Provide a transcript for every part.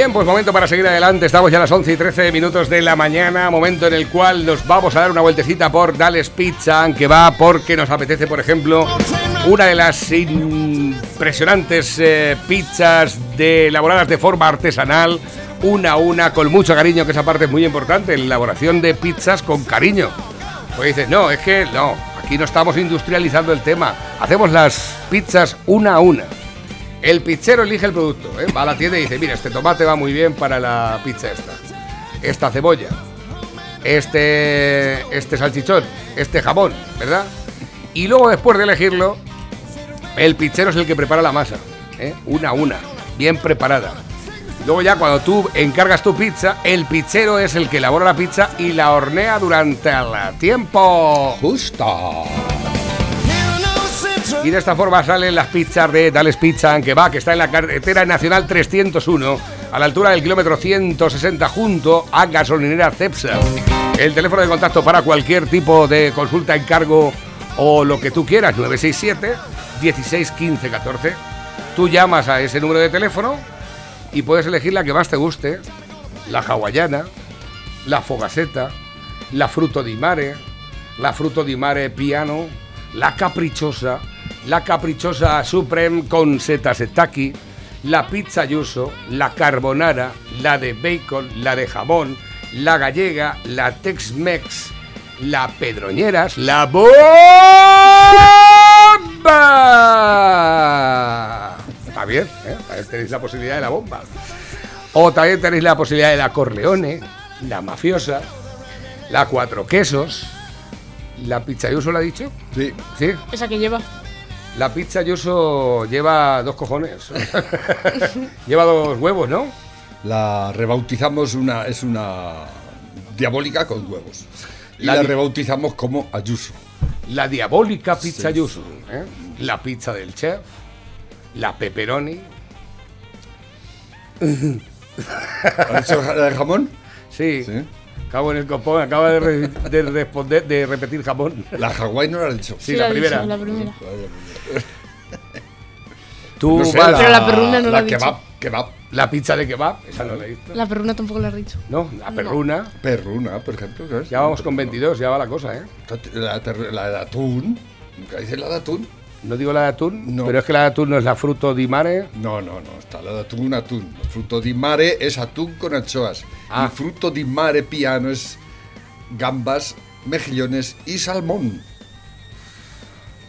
Bien, pues momento para seguir adelante. Estamos ya a las 11 y 13 minutos de la mañana, momento en el cual nos vamos a dar una vueltecita por Dales Pizza, aunque va porque nos apetece, por ejemplo, una de las impresionantes eh, pizzas de, elaboradas de forma artesanal, una a una, con mucho cariño, que esa parte es muy importante, la elaboración de pizzas con cariño. Pues dices, no, es que no, aquí no estamos industrializando el tema, hacemos las pizzas una a una. El pizzero elige el producto, ¿eh? va a la tienda y dice, mira, este tomate va muy bien para la pizza esta. Esta cebolla, este, este salchichón, este jamón, ¿verdad? Y luego después de elegirlo, el pizzero es el que prepara la masa, ¿eh? una a una, bien preparada. Luego ya cuando tú encargas tu pizza, el pizzero es el que elabora la pizza y la hornea durante el tiempo justo. Y de esta forma salen las pizzas de Dales Pizza que va, que está en la carretera nacional 301, a la altura del kilómetro 160, junto a gasolinera Cepsa. El teléfono de contacto para cualquier tipo de consulta, encargo o lo que tú quieras, 967 16 15 14. Tú llamas a ese número de teléfono y puedes elegir la que más te guste, la hawaiana, la fogaseta, la fruto di mare, la fruto di mare piano, la caprichosa, la caprichosa Supreme con setas setaki, la pizza yuso, la carbonara, la de bacon, la de jamón, la gallega, la Tex-Mex, la pedroñeras, la bomba. Está bien, ¿eh? También tenéis la posibilidad de la bomba. O también tenéis la posibilidad de la Corleone, la mafiosa, la cuatro quesos, la pizza yuso, ¿la ha dicho? Sí. ¿Sí? Esa que lleva. La pizza Yuso lleva dos cojones. lleva dos huevos, ¿no? La rebautizamos una es una diabólica con huevos. Y La rebautizamos como Ayuso. La diabólica pizza Sí. Yuso. ¿eh? La pizza del chef. La pepperoni. ¿Has hecho la de jamón? Sí. Sí. Acabo en el copón, acaba de, re- de responder, de repetir jamón. La Hawái no la has dicho. Sí, la ha dicho, primera. la primera. Tú No sé, vas- Pero la perruna no la la ha dicho. kebab, kebab. la pizza de kebab, esa no la he visto. La perruna tampoco la has dicho. No, la perruna. Perruna, por ejemplo. ¿sabes? Ya vamos con 22, ya va la cosa, ¿eh? La, la de atún. ¿Nunca dices la de atún? No digo la de atún, No. pero es que la de atún no es la fruto di mare. No, no, no. Está la de atún, atún. Fruto di mare es atún con anchoas. Ah. Y fruto di mare piano es gambas, mejillones y salmón.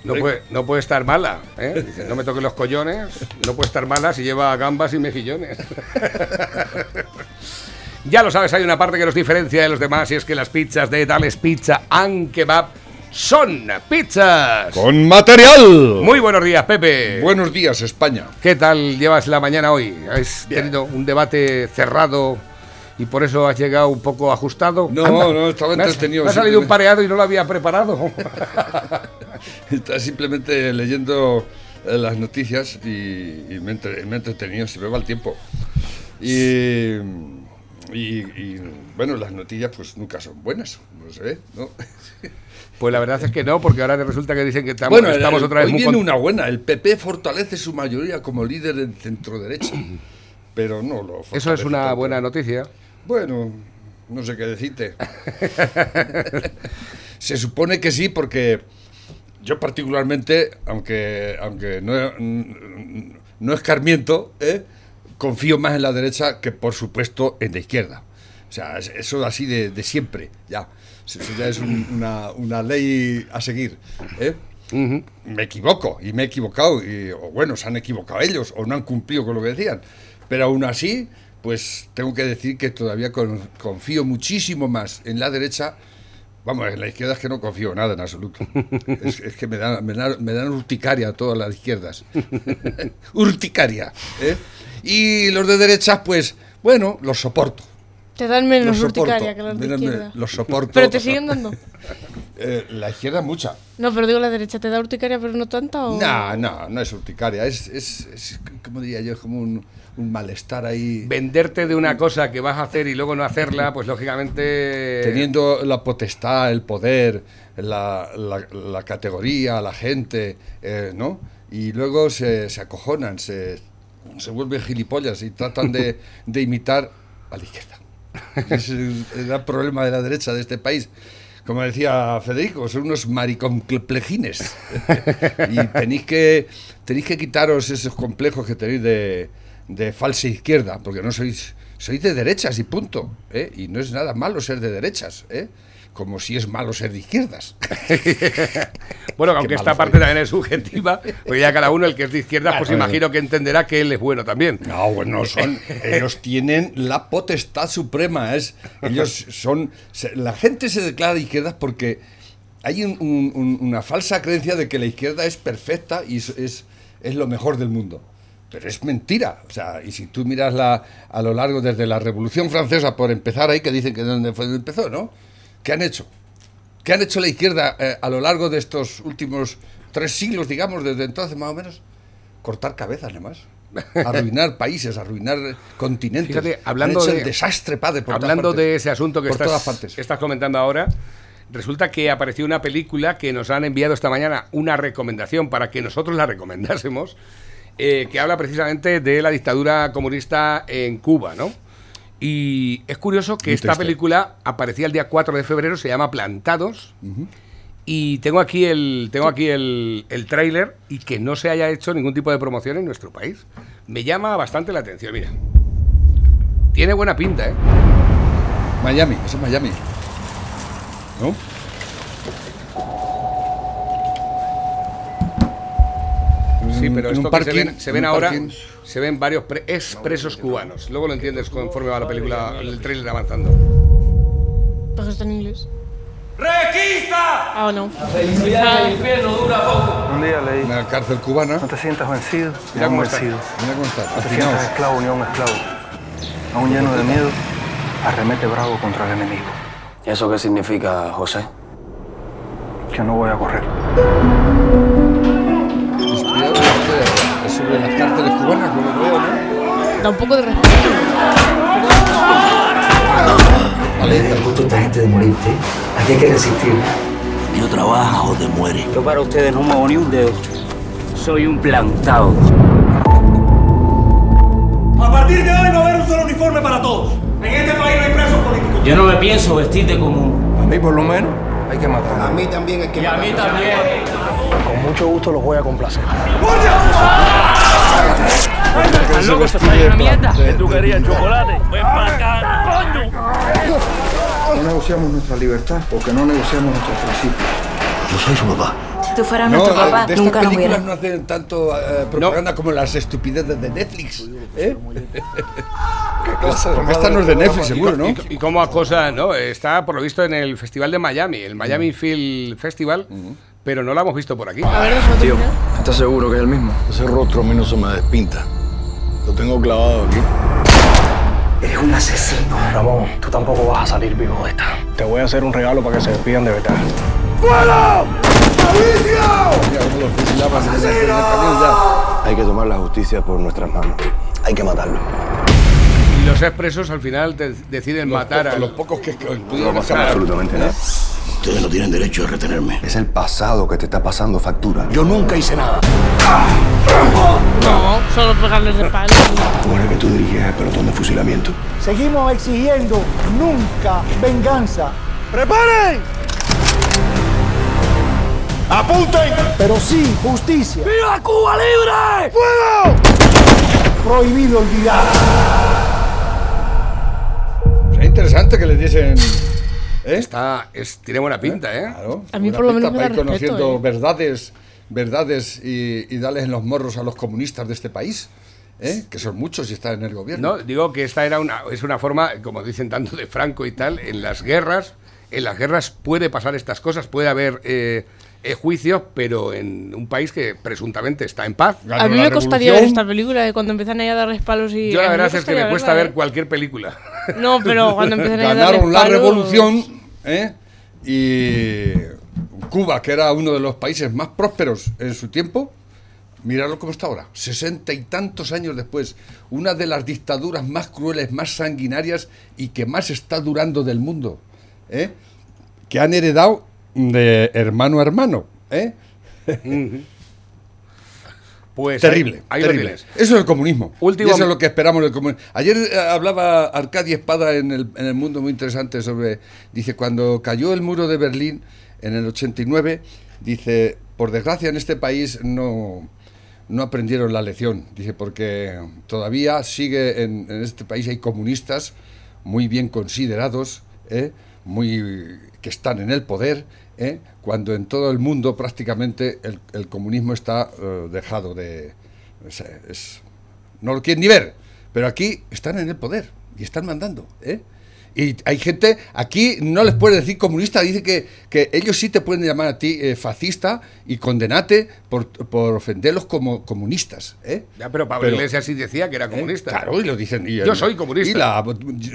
No puede, no puede estar mala, ¿eh? No me toques los collones, no puede estar mala si lleva gambas y mejillones. ya lo sabes, hay una parte que nos diferencia de los demás y es que las pizzas de Dales Pizza and Kebab son pizzas. ¡Con material! Muy buenos días, Pepe. Buenos días, España. ¿Qué tal llevas la mañana hoy? ¿Has tenido un debate cerrado y por eso has llegado un poco ajustado? No, no, estaba entretenido, Me ha salido un pareado y no lo había preparado. Está simplemente leyendo eh, las noticias y, y me, entre- me he entretenido, se me va el tiempo. Y, y- y, bueno, las noticias pues nunca son buenas, no ve, ¿no? Pues la verdad es que no, porque ahora resulta que dicen que estamos, bueno, estamos el- otra vez hoy muy viene una buena, el PP fortalece su mayoría como líder en centro derecha, pero no lo Eso es una tanto. buena noticia. Bueno, no sé qué decirte. Se supone que sí, porque yo particularmente, aunque, aunque no, no escarmiento, ¿eh? confío más en la derecha que, por supuesto, en la izquierda. O sea, es- eso así de, de siempre, ya. Eso ya es un- una, una ley a seguir. ¿eh? Me equivoco y me he equivocado y, o bueno, se han equivocado ellos o no han cumplido con lo que decían. Pero aún así, pues tengo que decir que todavía con- confío muchísimo más en la derecha. Vamos, en la izquierda es que no confío nada en absoluto. Es, es que me dan, me, dan, me dan urticaria todas las izquierdas. urticaria. ¿eh? Y los de derecha, pues, bueno, los soporto. Te dan menos Los soporto. urticaria que las de izquierda. Los soporto. Pero te siguen dando. Eh, la izquierda mucha. No, pero digo la derecha, ¿te da urticaria pero no tanta o...? No, no, no es urticaria, es, es, es como diría yo, como un, un malestar ahí. Venderte de una cosa que vas a hacer y luego no hacerla, pues lógicamente... Teniendo la potestad, el poder, la, la- la categoría, la gente, eh, ¿no? Y luego se, se acojonan, se, se vuelven gilipollas y tratan de, de imitar a la izquierda. Es el gran problema de la derecha de este país. Como decía Federico, son unos mariconplejines. y tenéis que, tenéis que quitaros esos complejos que tenéis de, de falsa izquierda, porque no sois, sois de derechas y punto. ¿eh? Y no es nada malo ser de derechas. ¿eh? Como si es malo ser de izquierdas. bueno, aunque esta parte también es subjetiva, porque ya cada uno, el que es de izquierdas, pues imagino que entenderá que él es bueno también. No, bueno, son, ellos tienen la potestad suprema, es, ellos son, la gente se declara de izquierdas porque hay una falsa creencia de que la izquierda es perfecta y es, es, lo mejor del mundo. Pero es mentira. O sea, y si tú miras la, a lo largo desde la Revolución Francesa, por empezar ahí, que dicen que donde fue donde empezó, ¿no? ¿Qué han hecho? ¿Qué han hecho la izquierda eh, a lo largo de estos últimos tres siglos, digamos, desde entonces más o menos? Cortar cabezas, además. Arruinar países, arruinar continentes. Fíjate, hablando de, desastre, padre. hablando de ese asunto que por estás, partes. estás comentando ahora, resulta que apareció una película que nos han enviado esta mañana una recomendación para que nosotros la recomendásemos, eh, que habla precisamente de la dictadura comunista en Cuba, ¿no? Y es curioso que esta película aparecía el día 4 de febrero, se llama Plantados. Y tengo aquí el tengo aquí el, el tráiler y que no se haya hecho ningún tipo de promoción en nuestro país. Me llama bastante la atención, mira. Tiene buena pinta, ¿eh? Miami, eso es Miami. ¿No? Sí, pero esto que se ven, se ven ahora, se ven varios expresos cubanos. Luego lo entiendes conforme va la película, el trailer avanzando. ¿Pero está en inglés? ¡Requista! Ah, no. La felicidad del infierno dura poco. Un día leí. En la cárcel cubana. No te sientas vencido, Mira cómo vencido. Mira cómo está. No te sientas esclavo ni a un esclavo. Aún lleno de miedo, arremete bravo contra el enemigo. ¿Eso qué significa, José? Que no voy a correr. Sobre las cárceles cubanas, lo veo, ¿no? Da un poco de respeto. Vale, a punto esta gente de morirte. Aquí hay que resistir. Yo trabaja o te muere. Yo para ustedes no muevo ni un dedo. Soy un plantado. A partir de hoy no va a haber un solo uniforme para todos. En este país no hay presos políticos. Yo no me pienso vestir de común. A mí por lo menos hay que matar. Y a mí también. Con mucho gusto los voy a complacer. ¿Estás loco? ¿Se está una mierda? ¿Tú querías chocolate? Ven para acá, coño. No negociamos nuestra libertad porque no negociamos nuestros principios. Yo soy su papá. Si tú fueras No, nuestro papá, de estas nunca nos películas hubieras. no hacen tanto eh, propaganda como las estupideces de Netflix. ¿eh? ¿Qué clase de Porque esta no es de Netflix, seguro, ¿no? Y, y cómo acosa, ¿no? Está por lo visto en el Festival de Miami, el Miami Film Festival, pero no la hemos visto por aquí. A ver, Tío, ¿estás seguro que es el mismo? Ese rostro a mí no se me despinta. Lo tengo clavado aquí. Eres un asesino. Ramón, tú tampoco vas a salir vivo de esta. Te voy a hacer un regalo para que se despidan de verdad. Los ya. Hay que tomar la justicia por nuestras manos. Hay que matarlo. Y los expresos al final deciden matar a los pocos que que pudieron escapar. absolutamente nada. Ustedes no tienen derecho a retenerme. Es el pasado que te está pasando factura. Yo nunca hice nada. No, solo pegarles de palo. ¿Cómo era que tú dirigías el pelotón de fusilamiento? Seguimos exigiendo nunca venganza. ¡Preparen! ¡Apunten! Pero sí justicia. ¡Viva Cuba libre! Prohibido olvidar. Sería interesante que les diesen. ¿Eh? Está, es, tiene buena pinta, ¿eh? Claro, A mí una por lo pinta menos me para da ir conociendo respeto, ¿eh? verdades, verdades y, y darles en los morros a los comunistas de este país, ¿eh? que son muchos y están en el gobierno. No, digo que esta era una, es una forma, como dicen tanto de Franco y tal, en las guerras, en las guerras puede pasar estas cosas, puede haber eh, eh, juicios, pero en un país que presuntamente está en paz. Ganó A mí me costaría ver esta película de cuando empiezan a darles palos y. Yo la verdad es que me cuesta verla, ver ¿eh? cualquier película. No, pero cuando empiezan a darles Ganaron la revolución ¿eh? y Cuba, que era uno de los países más prósperos en su tiempo, Míralo cómo está ahora, sesenta y tantos años después, una de las dictaduras más crueles, más sanguinarias y que más está durando del mundo, ¿eh? que han heredado de hermano a hermano. ¿eh? Pues terrible, ahí- ahí terrible. Eso es el comunismo. Último- Y eso es lo que esperamos del comunismo. Ayer eh, hablaba Arcadia Espada en el, en el mundo muy interesante sobre, dice, cuando cayó el muro de Berlín en el 89, dice, por desgracia en este país no, no aprendieron la lección, dice, porque todavía sigue en, en este país hay comunistas muy bien considerados, ¿eh? Muy que están en el poder, ¿eh? cuando en todo el mundo prácticamente el, comunismo está eh, dejado de... no lo quieren ni ver, pero aquí están en el poder y están mandando. ¿eh? Y hay gente, aquí no les puede decir comunista, dice que, que ellos sí te pueden llamar a ti eh, fascista y condenate por, por ofenderlos como comunistas. ¿eh? Ya, pero Pablo Pero- Iglesias sí decía que era comunista. Claro, y lo dicen. y Yo soy comunista. Y la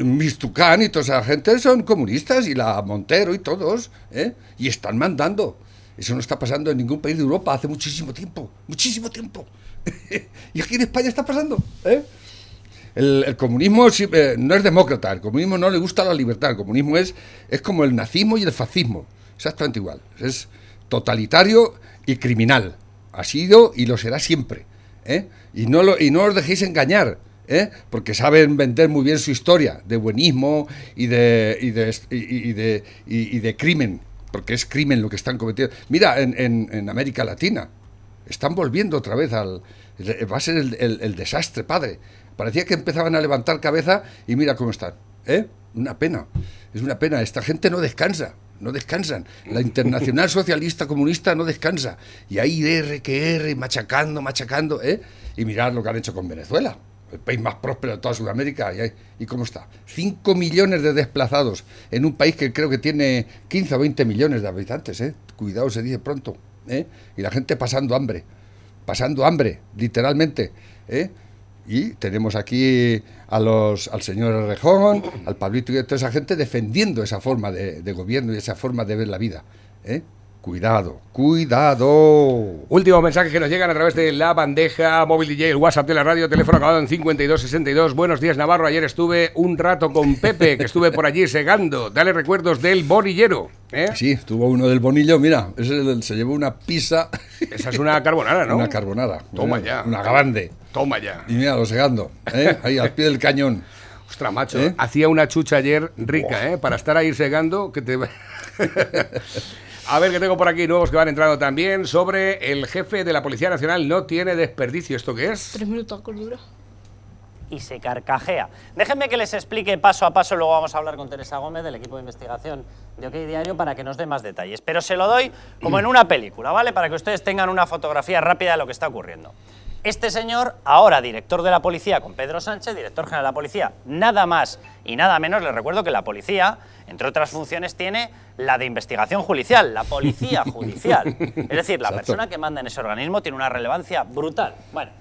Mistucán y toda esa gente son comunistas, y la Montero y todos, ¿eh? Y están mandando. Eso no está pasando en ningún país de Europa hace muchísimo tiempo. Muchísimo tiempo. y aquí en España está pasando. ¿eh? El, el comunismo eh, no es demócrata, el comunismo no le gusta la libertad, el comunismo es, es como el nazismo y el fascismo, exactamente igual, es totalitario y criminal, ha sido y lo será siempre, ¿eh? y, no lo, y no os dejéis engañar, ¿eh? porque saben vender muy bien su historia de buenismo y de, y de, y, de, y- de crimen, porque es crimen lo que están cometiendo. Mira, en, en- en América Latina, están volviendo otra vez al... Va a ser el desastre, padre. Parecía que empezaban a levantar cabeza y mira cómo están. ¿eh? Una pena. Es una pena. Esta gente no descansa. No descansan. La Internacional Socialista Comunista no descansa. Y ahí R que R, machacando, machacando. ¿eh? Y mirad lo que han hecho con Venezuela. El país más próspero de toda Sudamérica. ¿Y, ahí- ¿y cómo está? 5 millones de desplazados en un país que creo que tiene 15 o 20 millones de habitantes. ¿eh? Cuidado, se dice pronto. ¿eh? Y la gente pasando hambre pasando hambre, literalmente. ¿eh? Y tenemos aquí a los, al señor Rejón, al Pablito y a toda esa gente defendiendo esa forma de, de gobierno y esa forma de ver la vida. ¿eh? Cuidado, cuidado. Último mensaje que nos llegan a través de la bandeja móvil DJ, el WhatsApp de la radio, teléfono acabado en 5262. Buenos días, Navarro. Ayer estuve un rato con Pepe, que estuve por allí segando. Dale recuerdos del bonillero. ¿eh? Sí, tuvo uno del bonillo, mira, ese se llevó una pizza. Esa es una carbonara, ¿no? Una carbonara. Toma ya. Una grande. Toma ya. Y mira, lo segando, ¿eh? ahí al pie del cañón. Ostras, macho. ¿Eh? Hacía una chucha ayer rica, ¿eh? Para estar ahí segando, que te... A ver, que tengo por aquí nuevos que van entrando también sobre el jefe de la Policía Nacional no tiene desperdicio. ¿Esto qué es? Tres minutos con dura. y se carcajea. Déjenme que les explique paso a paso, luego vamos a hablar con Teresa Gómez del equipo de investigación de OK Diario para que nos dé más detalles. Pero se lo doy como en una película, ¿vale? Para que ustedes tengan una fotografía rápida de lo que está ocurriendo. Este señor, ahora director de la policía con Pedro Sánchez, director general de la policía, nada más y nada menos, les recuerdo que la policía, entre otras funciones, tiene la de investigación judicial, la policía judicial. Es decir, la Exacto. persona que manda en ese organismo tiene una relevancia brutal. Bueno,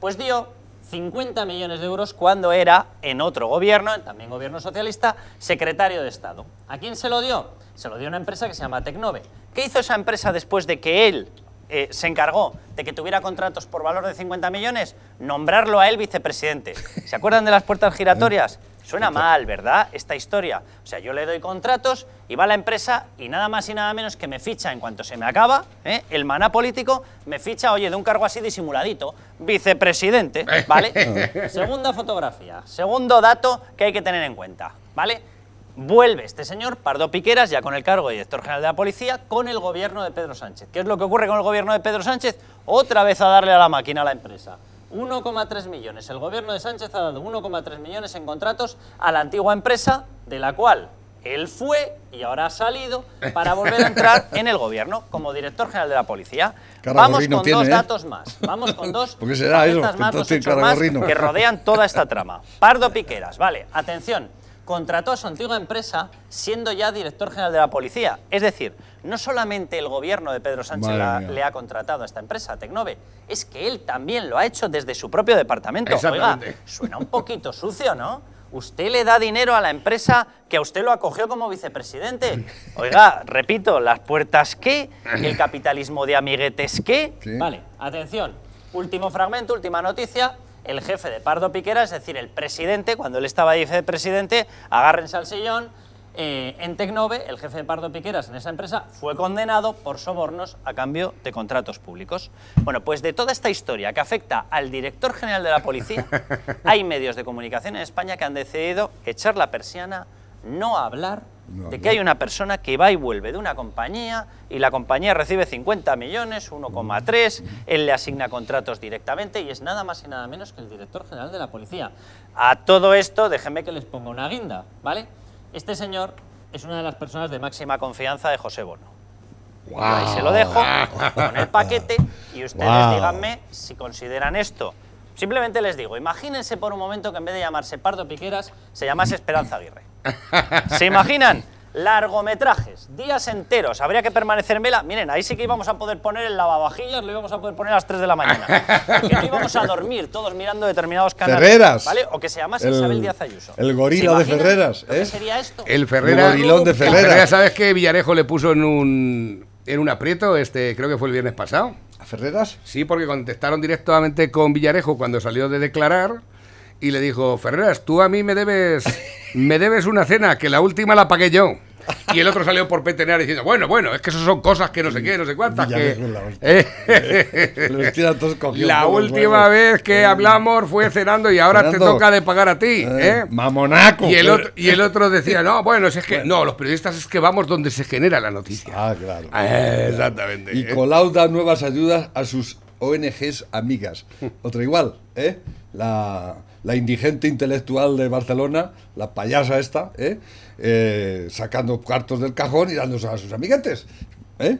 pues dio 50 millones de euros cuando era, en otro gobierno, también gobierno socialista, secretario de Estado. ¿A quién se lo dio? Se lo dio a una empresa que se llama Tecnove. ¿Qué hizo esa empresa después de que él eh, se encargó de que tuviera contratos por valor de 50 millones? Nombrarlo a él vicepresidente. ¿Se acuerdan de las puertas giratorias? Suena mal, ¿verdad? Esta historia. O sea, yo le doy contratos y va la empresa y nada más y nada menos que me ficha en cuanto se me acaba, ¿eh? el maná político me ficha, oye, de un cargo así disimuladito, vicepresidente, ¿vale? Segunda fotografía, segundo dato que hay que tener en cuenta, ¿vale? Vuelve este señor, Pardo Piqueras, ya con el cargo de director general de la policía, con el gobierno de Pedro Sánchez. ¿Qué es lo que ocurre con el gobierno de Pedro Sánchez? Otra vez a darle a la máquina a la empresa. 1,3 millones. El gobierno de Sánchez ha dado 1,3 millones en contratos a la antigua empresa, de la cual él fue y ahora ha salido para volver a entrar en el gobierno como director general de la policía. Vamos con tiene, dos ¿eh? datos más. Vamos con dos facetas más, más que rodean toda esta trama. Pardo Piqueras, vale, atención. Contrató a su antigua empresa siendo ya director general de la policía. Es decir, no solamente el gobierno de Pedro Sánchez la- le ha contratado a esta empresa, Tecnove, es que él también lo ha hecho desde su propio departamento. Oiga, suena un poquito sucio, ¿no? Usted le da dinero a la empresa que a usted lo acogió como vicepresidente. Oiga, repito, las puertas qué, el capitalismo de amiguetes qué. Sí. Vale, atención. Último fragmento, última noticia. El jefe de Pardo Piquera, es decir, el presidente, cuando él estaba vicepresidente, agárrense al sillón, eh, en Tecnove, el jefe de Pardo Piqueras en esa empresa, fue condenado por sobornos a cambio de contratos públicos. Bueno, pues de toda esta historia que afecta al director general de la policía, hay medios de comunicación en España que han decidido echar la persiana, no hablar de que hay una persona que va y vuelve de una compañía y la compañía recibe 50 millones, 1,3, él le asigna contratos directamente y es nada más y nada menos que el director general de la policía. A todo esto, déjenme que les ponga una guinda, ¿vale? Este señor es una de las personas de máxima confianza de José Bono. Yo ahí se lo dejo con el paquete y ustedes díganme si consideran esto. Simplemente les digo, imagínense por un momento que en vez de llamarse Pardo Piqueras, se llamase Esperanza Aguirre. ¿Se imaginan? Largometrajes, días enteros, habría que permanecer en vela. Miren, ahí sí que íbamos a poder poner el lavavajillas, lo íbamos a poder poner a las 3 de la mañana. Porque no íbamos a dormir todos mirando determinados canales. Ferreras. ¿Vale? O que se llamase El- Isabel Díaz Ayuso. el gorila ¿Se de Ferreras, ¿eh? sería esto? El Ferrera. El gorilón de el Ferrera. ¿sabes que Villarejo le puso en un, en un aprieto? Este, creo que fue el viernes pasado. ¿A Ferreras? Sí, porque contestaron directamente con Villarejo cuando salió de declarar y le dijo, Ferreras, tú a mí me debes, me debes una cena, que la última la pagué yo. Y el otro salió por petenear diciendo, bueno, bueno, es que eso son cosas que no sé qué, no sé cuántas. Que, la. Eh, última huevos. vez que hablamos fue cenando y ahora te toca de pagar a ti. Eh, ¿eh? mamonaco. Y el, otro, y el otro decía, no, bueno, si es que no, los periodistas es que vamos donde se genera la noticia. Ah, claro. Eh, exactamente. Y Eh, Colau da nuevas ayudas a sus ONGs amigas. Otra igual, ¿eh? La, la indigente intelectual de Barcelona, la payasa esta, ¿eh? Eh, sacando cuartos del cajón y dándose a sus amiguetes, ¿eh?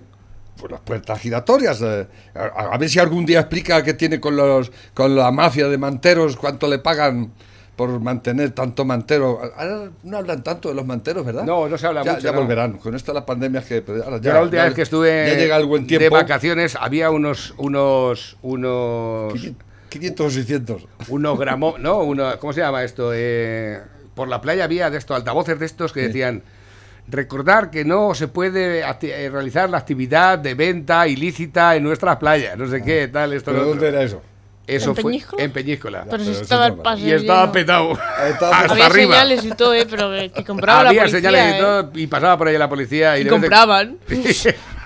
Pues las puertas giratorias. eh. A, a ver si algún día explica qué tiene con, los, con la mafia de manteros, cuánto le pagan por mantener tanto mantero. Ahora no hablan tanto de los manteros, ¿verdad? No, no se habla ya, mucho, Ya no. volverán. Con esto de la pandemia que... ahora Yo ya- la última ya- vez que estuve ya llega el buen tiempo. de vacaciones había unos unos unos 500 o 600. unos gramos, no, uno, ¿cómo se llama esto? Eh, por la playa había de estos altavoces de estos que decían recordar que no se puede eh, realizar la actividad de venta ilícita en nuestras playas, no sé qué, tal, esto ¿Pero dónde era eso? Eso ¿En fue Peñíscola? en Peñíscola. Pero si eso estaba normal. pase Y estaba petado. Estaba hasta Había arriba. señales y todo, ¿eh? Pero que, que compraba Había la policía, señales y ¿eh? todo y pasaba por ahí la policía y, Y compraban.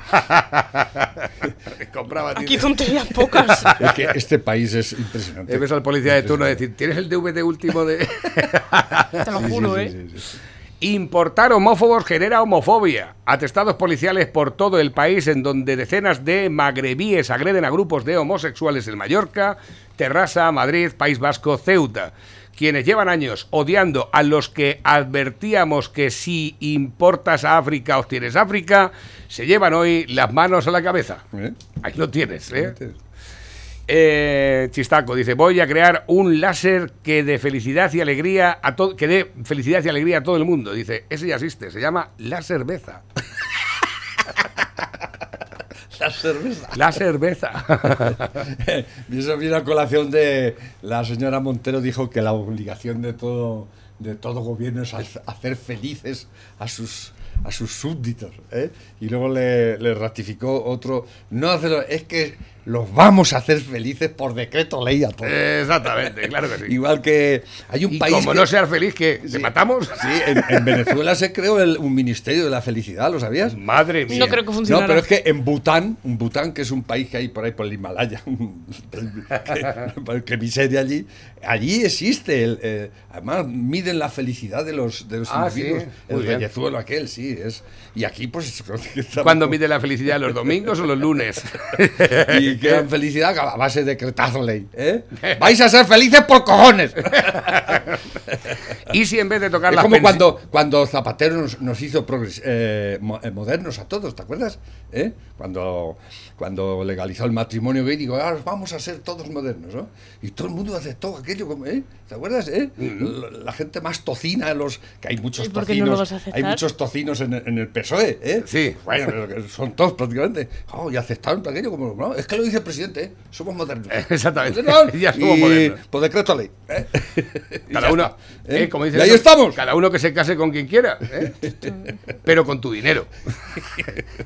compraba Aquí tonterías pocas. Es que este país es impresionante. Ves al policía de turno decir, ¿tienes el DVD último de...? Te lo Sí, sí, juro, sí, ¿eh? sí, sí. Importar homófobos genera homofobia. Atestados policiales por todo el país en donde decenas de magrebíes agreden a grupos de homosexuales en Mallorca, Terrassa, Madrid, País Vasco, Ceuta. Quienes llevan años odiando a los que advertíamos que si importas a África obtienes África, se llevan hoy las manos a la cabeza. ¿Eh? Ahí lo tienes, ¿eh? Eh, Chistaco dice, voy a crear un láser que dé felicidad y alegría a todo, que dé felicidad y alegría a todo el mundo. Dice, ese ya existe, se llama la cerveza. La cerveza. La cerveza. y eso viene a colación de la señora Montero dijo que la obligación de todo de todo gobierno es hacer felices a sus a sus súbditos ¿eh? y luego le, le ratificó otro no hacerlo es que los vamos a hacer felices por decreto ley a todos Exactamente, claro que sí. igual que hay un Y país como que- no seas feliz, que te matamos. sí en, en Venezuela se creó el- un ministerio de la felicidad lo sabías Madre mía. No creo que funcionara. no, pero es que en Bután, en Bután, que es un país que hay por ahí por el Himalaya, que, que miseria allí, allí existe, el, eh, además miden la felicidad de los, de los Ah, individuos, sí, el bien. reyezuelo aquel, sí, es, y aquí pues... ¿Cuándo mide la felicidad? ¿Los domingos o los lunes? Y que dan felicidad a base de decretazo ley, ¿eh? Vais a ser felices por cojones. y si en vez de tocar Es las como cuando, cuando Zapatero nos, nos hizo progres- eh, eh, modernos a todos, ¿te acuerdas? ¿Eh? Cuando, cuando legalizó el matrimonio gay, digo, ahora vamos a ser todos modernos, ¿no? Y todo el mundo aceptó aquello, como, ¿eh? ¿Te acuerdas? ¿eh? la, la gente más tocina, los que hay muchos ¿Y por qué no tocinos, aceptar? hay muchos tocinos en, el- en el PSOE, ¿eh? Sí. Bueno, son todos prácticamente. Oh, y aceptaron aquello como, no, es que lo dice el presidente, ¿eh? Somos modernos. Exactamente. Modernos Ya somos y modernos. por decreto ley. ¿eh? Cada uno, ¿eh? eh, como dice y ahí eso, estamos. Cada uno que se case con quien quiera, ¿eh? pero con tu dinero.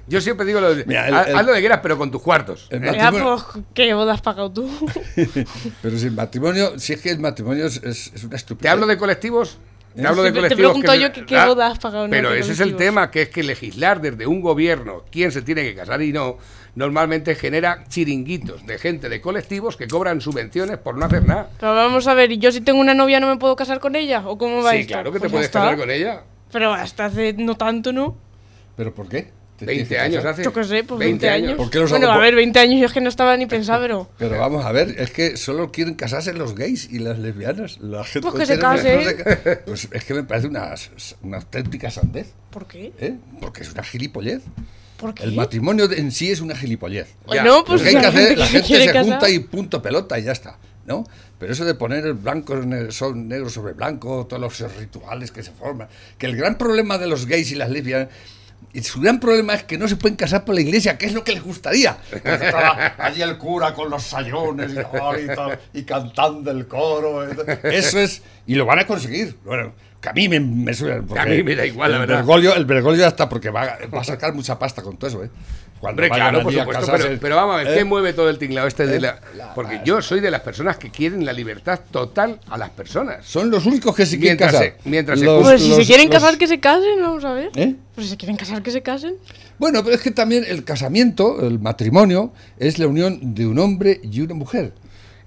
Yo siempre digo lo de, Mira, el- haz- el- haz lo que quieras, pero con tus cuartos. El ¿eh? Ya, pues, ¿qué bodas has pagado tú? Pero si el matrimonio, si es que el matrimonio es, es- una estupidez. ¿Te hablo de colectivos? Te hablo de Te- pregunto que- yo qué- qué Ah, boda has pagado. Pero ¿Qué ese es el tema, que es que legislar desde un gobierno quién se tiene que casar y no, normalmente genera chiringuitos de gente de colectivos que cobran subvenciones por no hacer nada. Pero vamos a ver, ¿y yo si tengo una novia no me puedo casar con ella? ¿O cómo va Sí, esto? claro que te Pues ya puedes está. casar con ella. Pero hasta hace no tanto, ¿no? ¿Pero por qué? ¿Te 20 tienes que años hace. Yo qué sé, pues 20, años. ¿Por qué los bueno, hago a ver, 20 años yo es que no estaba ni pensado, pero... Pero vamos a ver, es que solo quieren casarse los gays y las lesbianas. La gente Pues que se no qué- Pues es que me parece una, una auténtica sandez. ¿Por qué? ¿eh? Porque es una gilipollez. ¿Por qué? El matrimonio en sí es una gilipollez. Ya. No, pues Lo que hay que hacer, gente la gente se casar. junta y punto pelota y ya está. ¿no? Pero eso de poner blancos ne- son negros sobre blanco, todos los rituales que se forman, que el gran problema de los gays y las lesbianas y su gran problema es que no se pueden casar por la iglesia, que es lo que les gustaría. Estaba allí el cura con los sayones y, ay, y tal, y cantando el coro. Eso es. Y lo van a conseguir. Bueno, que a mí me, me suena. porque A mí me da igual, la el verdad. Bergoglio, el Bergoglio ya está, porque va, va a sacar mucha pasta con todo eso, ¿eh? Cuando Hombre, claro, por supuesto, casarse, pero, pero vamos a ver, ¿eh? ¿qué mueve todo el tinglado este de ¿Eh? la...? Porque yo soy de las personas que quieren la libertad total a las personas. Son los únicos que se quieren Mientras casar. se- mientras se Pues si se quieren los- casar, que se casen, vamos a ver. ¿Eh? Pues si se quieren casar, que se casen. Bueno, pero es que también el casamiento, el matrimonio, es la unión de un hombre y una mujer.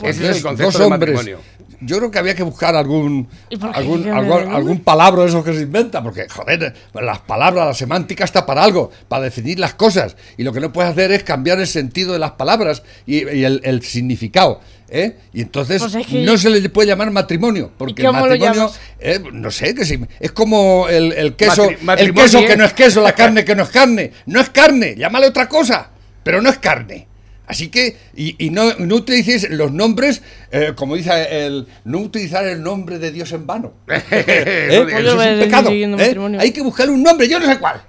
Ese es el concepto dos del hombres. matrimonio. Yo creo que había que buscar algún ¿Y por qué algún, algún, palabra de esos que se inventa, porque joder, las palabras, la semántica está para algo, para definir las cosas, y lo que no puedes hacer es cambiar el sentido de las palabras y, y el, el significado. ¿eh? Y entonces Pues es que- no se le puede llamar matrimonio, porque el matrimonio, eh, no sé, que si- es como el, el queso, Matri- el queso que no es queso, la carne que no es carne. No es carne, llámale otra cosa, pero no es carne. Así que, y, y no, no utilices los nombres, eh, como dice el, no utilizar el nombre de Dios en vano. ¿Eh? Eso- es un es pecado. ¿eh? Hay que buscar un nombre, yo no sé cuál.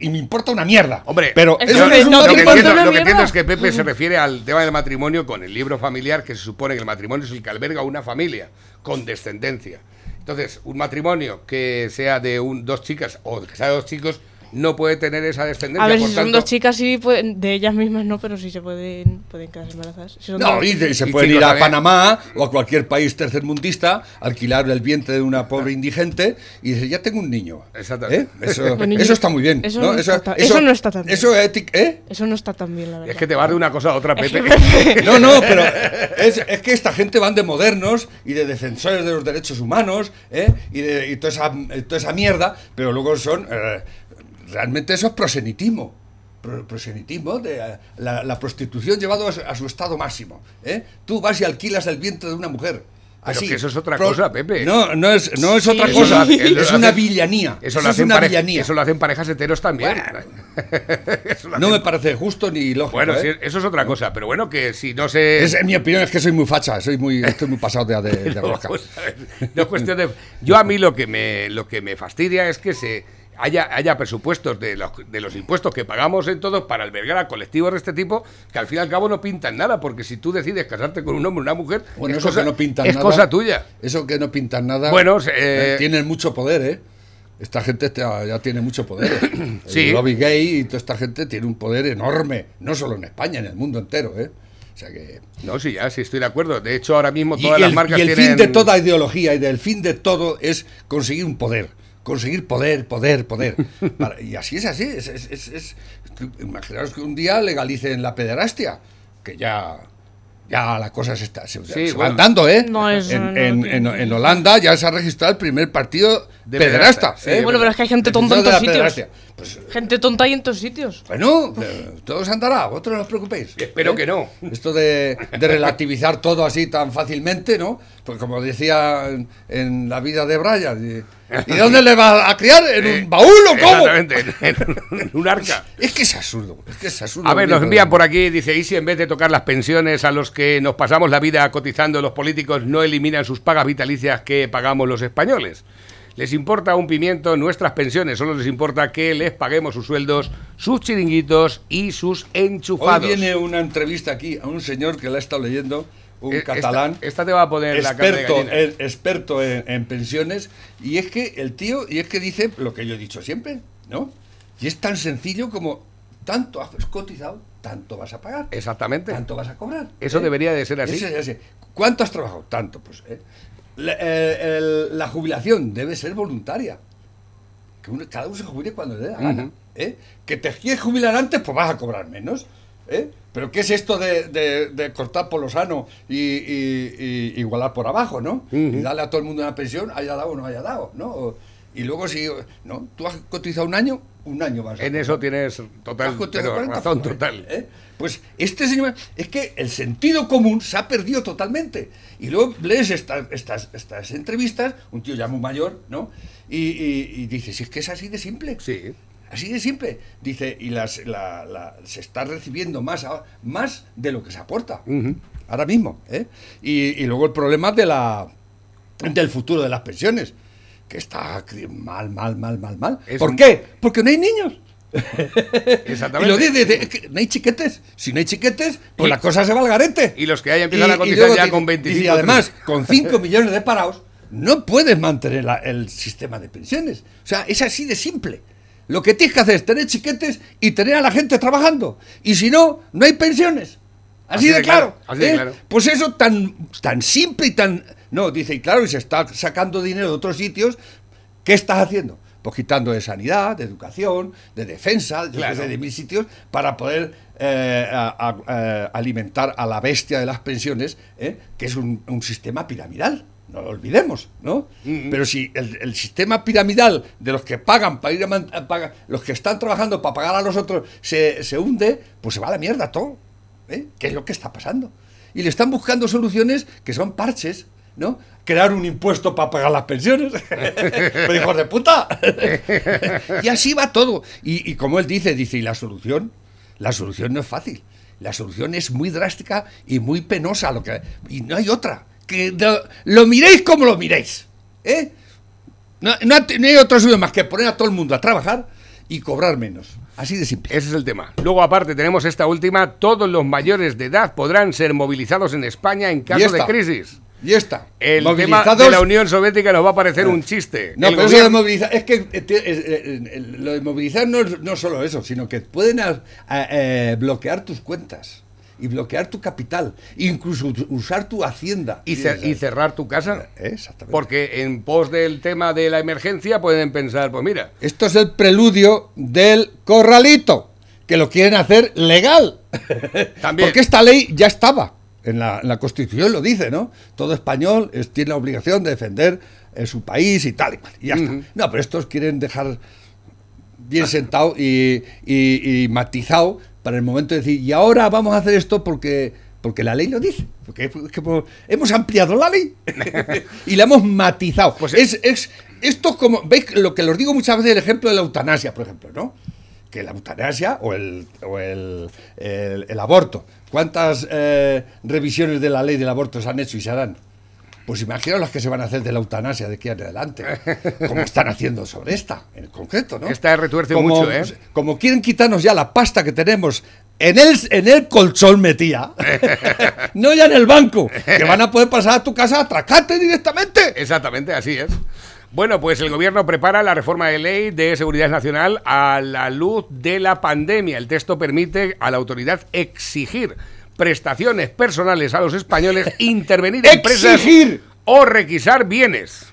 Y me importa una mierda. Hombre, pero Es que es un no lo que, importa entiendo, una lo que mierda. entiendo es que Pepe se refiere al tema del matrimonio con el libro familiar, que se supone que el matrimonio es el que alberga una familia con descendencia. Entonces, un matrimonio que sea de un, dos chicas o que sea de dos chicos no puede tener esa descendencia. A ver, por si son tanto- dos chicas, sí, pueden- de ellas mismas no, pero sí se pueden, pueden quedar embarazadas. Si son No, dos- y de- se Y pueden ir a. Panamá o a cualquier país tercermundista, alquilar el vientre de una pobre indigente y decir, ya tengo un niño. Exactamente. ¿Eh? Eso, Bueno, está muy bien. eso ¿no? no está tan- eso no está tan bien. Eso ¿eh? Eso no está tan bien, la verdad. Es que te vas de una cosa a otra, Pepe. No, no, pero es, es que esta gente van de modernos y de defensores de los derechos humanos ¿eh? y, de, y toda, esa, toda esa mierda, pero luego son. Realmente eso es prosenitismo. Pro- Prosenitismo, de eh, la, la prostitución llevado a su, a su estado máximo. ¿eh? Tú vas y alquilas el vientre de una mujer. Pero Así. que eso es otra cosa, Pepe. No, no es, no es Sí. otra cosa. eso es una villanía. Eso, lo es hacen una pare- villanía. eso lo hacen parejas heteros también. No me parece justo ni lógico. Bueno, ¿eh? eso es otra cosa, pero bueno, que si no se... Es- en mi opinión es que soy muy facha, soy muy, estoy muy pasado de, de, de No, pues, ver, no es cuestión de. Yo a mí lo que me lo que me fastidia es que se haya, haya presupuestos de los, de los impuestos que pagamos en todos para albergar a colectivos de este tipo que al fin y al cabo no pintan nada, porque si tú decides casarte con un hombre o una mujer, Bueno, es, eso cosa, que no pintan es nada. cosa tuya. Eso que no pintan nada. Bueno, se- eh, tienen mucho poder, ¿eh? Esta gente ya, tiene mucho poder. ¿eh? Sí. El lobby gay y toda esta gente tiene un poder enorme, no solo en España, en el mundo entero, ¿eh? O sea que. No, sí, ya, sí estoy de acuerdo. De hecho, ahora mismo todas y las el, marcas y el tienen. fin de toda ideología y del fin de todo es conseguir un poder. Conseguir poder, poder, poder. Para- y así es así. Es, es- es- es- imaginaos que un día legalicen la pederastia, que ya. Ya la cosa se, está, se, Sí, se bueno. van dando, ¿eh? No, eso en, no en- en- Holanda ya se ha registrado el primer partido De pederasta. pederasta, sí, ¿eh? Bueno, pero es que hay gente tonta en todos sitios. Pues, Gente tonta hay en todos sitios. bueno, todo se andará, vosotros no os preocupéis. Espero ¿eh? que no. Esto de, de relativizar todo así tan fácilmente, ¿no? Pues como decía en, en la vida de Brian, ¿y, ¿y dónde le va a criar? ¿En Eh, un baúl o cómo? Exactamente, en, un arca. Es que es absurdo, es que es absurdo. A ver, nos envían por aquí, dice, ¿y si en vez de tocar las pensiones a los que nos pasamos la vida cotizando los políticos no eliminan sus pagas vitalicias que pagamos los españoles? Les importa un pimiento nuestras pensiones, solo les importa que les paguemos sus sueldos, sus chiringuitos y sus Hoy enchufados. viene una entrevista aquí a un señor que la ha estado leyendo, un Eh, esta- catalán. Esta, te va a poner experto, experto en, en pensiones y es que el tío y es que dice lo que yo he dicho siempre no y es tan sencillo como tanto has cotizado tanto vas a pagar Exactamente. tanto vas a cobrar Eso debería de ser así. Cuánto has trabajado tanto pues ¿eh? la, eh, el- la jubilación debe ser voluntaria. Que uno- cada uno se jubile cuando le dé la gana. ¿eh? Que te quieres jubilar antes, pues vas a cobrar menos. ¿Eh? Pero ¿qué es esto de, de- de cortar por lo sano y, y- y igualar por abajo, ¿no? Y darle a todo el mundo una pensión, haya dado o no haya dado, ¿no? Y luego si, ¿no? Tú has cotizado un año, un año vas a En eso tienes total, Has cotizado pero 40, razón pues, total. ¿eh? Pues este señor, es que el sentido común se ha perdido totalmente. Y luego lees esta- estas, estas entrevistas, un tío ya muy mayor, ¿no? Y, y, y dices, si es que es así de simple. Sí. Así de simple. Dice, y las, la- la- se está recibiendo más, más de lo que se aporta. Ahora mismo. ¿eh? Y, y luego el problema de la, del futuro de las pensiones. Que está mal, mal, mal, mal, mal. Es ¿Por un- qué? Porque no hay niños. Exactamente. Y lo dice, dice, es que no hay chiquetes. Si no hay chiquetes, pues Y- la cosa se va al garete. y los que hay empiezan a cotizar ya con 25, dice, Y además, con 5 millones de parados, no puedes mantener la- el sistema de pensiones. O sea, es así de simple. Lo que tienes que hacer es tener chiquetes y tener a la gente trabajando. Y si no, no hay pensiones. Así, de, claro. así de ¿eh? claro. Pues eso tan, tan simple y tan... No, dice, y claro, y se está sacando dinero de otros sitios. ¿Qué estás haciendo? Pues quitando de sanidad, de educación, de defensa, Claro. de mil sitios, para poder eh, a- a- a- alimentar a la bestia de las pensiones, ¿eh? que es un, un sistema piramidal. No lo olvidemos, ¿no? Pero si el, el sistema piramidal de los que pagan para ir a, man- a pagar, los que están trabajando para pagar a los otros se, se hunde, pues se va a la mierda todo. ¿eh? ¿Qué es lo que está pasando? Y le están buscando soluciones que son parches, ¿no? Crear un impuesto para pagar las pensiones. Pero hijos de puta. y así va todo. Y, y como él dice, dice, y la solución, la solución no es fácil. La solución es muy drástica y muy penosa. Lo que, y no hay otra. Que lo, lo miréis como lo miréis. ¿eh? No, no ha- no hay otra solución más que poner a todo el mundo a trabajar y cobrar menos. Así de simple. Ese es el tema. Luego, aparte, tenemos esta última. Todos los mayores de edad podrán ser movilizados en España en caso de esta. crisis. Y está. El tema de la Unión Soviética nos va a parecer un chiste. No, El pero eso de gobierno- movilizar, es que eh, eh, eh, eh, lo de movilizar no es no solo eso, sino que pueden a- a- eh, bloquear tus cuentas y bloquear tu capital, incluso usar tu hacienda. y, ce- y cerrar tu casa. Eh, Exactamente. Porque en pos del tema de la emergencia pueden pensar, pues mira, Esto es el preludio del corralito, que lo quieren hacer legal. También. Porque esta ley ya estaba. En la, en la Constitución lo dice, ¿no? Todo español es- tiene la obligación de defender eh, su país y tal y cual. Y ya está. No, pero estos quieren dejar bien sentado y, y- y matizado para el momento de decir, y ahora vamos a hacer esto porque, porque la ley lo dice. Porque es que, pues, hemos ampliado la ley y la hemos matizado. Pues es, es, esto como, ¿veis lo que os digo muchas veces, el ejemplo de la eutanasia, por ejemplo, ¿no? Que la eutanasia o el, o el, el- el aborto. ¿Cuántas eh, revisiones de la ley del aborto se han hecho y se harán? Pues imaginaos las que se van a hacer de la eutanasia de aquí en adelante. Como están haciendo sobre esta, en concreto, ¿no? Esta retuerce como, mucho, ¿eh? Como quieren quitarnos ya la pasta que tenemos en el, en el colchón metía, no ya en el banco, que van a poder pasar a tu casa a atracarte directamente. Exactamente, así es. Bueno, pues el gobierno prepara la reforma de ley de seguridad nacional a la luz de la pandemia. El texto permite a la autoridad exigir prestaciones personales a los españoles, intervenir en empresas Exigir. o requisar bienes.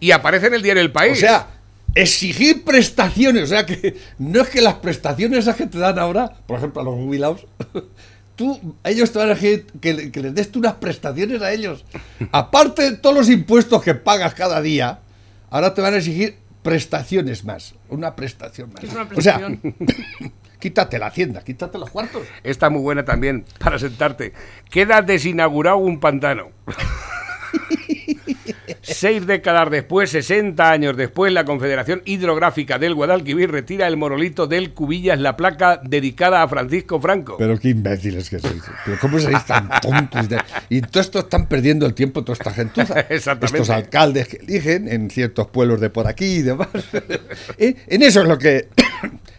Y aparece en el diario El País. O sea, exigir prestaciones. O sea, que no es que las prestaciones esas que te dan ahora, por ejemplo, a los jubilados, tú, ellos te van a exigir que, que les des tú unas prestaciones a ellos. Aparte de todos los impuestos que pagas cada día, ahora te van a exigir prestaciones más. Una prestación más. ¿Qué es una o sea, prestación? quítate la hacienda, quítate los cuartos. Está muy buena también para sentarte. Queda desinaugurado un pantano. Seis décadas después, 60 años después, la Confederación Hidrográfica del Guadalquivir retira el monolito del Cubillas, la placa dedicada a Francisco Franco. Pero qué imbéciles que sois. Pero cómo sois tan tontos. de- Y todo esto están perdiendo el tiempo toda esta gentuza. Exactamente. Estos alcaldes que eligen en ciertos pueblos de por aquí y demás. Eh, en eso es lo que...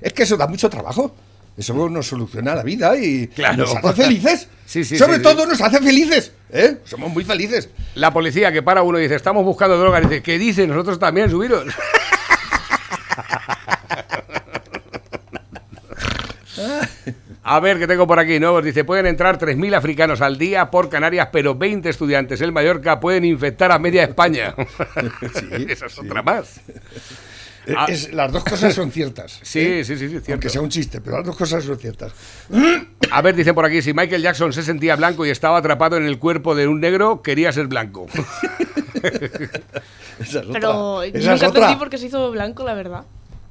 Es que eso da mucho trabajo. Eso nos soluciona la vida y Claro. nos hace felices. Sí, sí, Sobre sí, todo nos hace felices. ¿eh? Somos muy felices. La policía que para uno y dice, estamos buscando droga, y dice, ¿qué dice? Nosotros también, subiros. A ver, ¿qué tengo por aquí? Nuevos. Dice, pueden entrar 3.000 africanos al día por Canarias, pero 20 estudiantes en Mallorca pueden infectar a media España. Esa es otra más. Eh, Ah. es- las dos cosas son ciertas. Sí, ¿eh? sí, sí, sí, cierto. Aunque sea un chiste, pero las dos cosas son ciertas. A ver, dicen por aquí, si Michael Jackson se sentía blanco y estaba atrapado en el cuerpo de un negro, quería ser blanco. Esa es Pero otra. nunca Esa es entendí otra. por qué se hizo blanco, la verdad.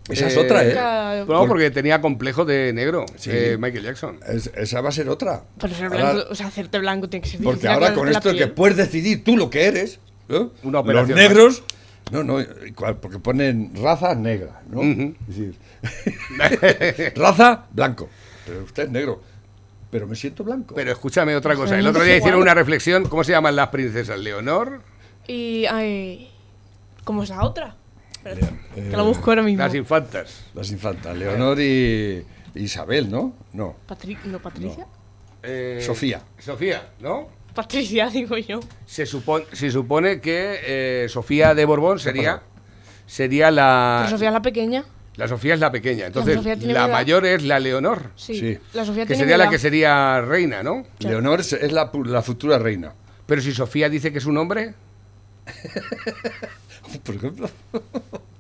Esa es otra, ¿eh? Nunca- No, porque tenía complejo de negro, Sí. eh, Michael Jackson. Es- esa va a ser otra. Pero ser Ahora- blanco, o sea, hacerte blanco tiene que ser Porque ahora con esto de que puedes decidir tú lo que eres, ¿no? Una los operación negros, no, no, igual, porque ponen raza negra, ¿no? Es decir, raza blanco, pero usted es negro, pero me siento blanco. Pero escúchame otra cosa. Pero El otro día hicieron una reflexión. ¿Cómo se llaman las princesas? ¿Leonor? Y, ay, ¿cómo es la otra? Eh, que la busco ahora mismo. Las infantas. Las infantas, Leonor y Isabel, ¿no? No, Patri- ¿No, Patricia? Eh, Sofía. Sofía, ¿no? Patricia, digo yo. Se supone, se supone que eh, Sofía de Borbón sería, sería la... Pero Sofía es la pequeña. La Sofía es la pequeña. Entonces, la mayor es la Leonor. Sí. Sí. La Sofía Que tiene sería la que sería reina, ¿no? Leonor es, es la, futura reina, Pero si Sofía dice que es un hombre... por ejemplo.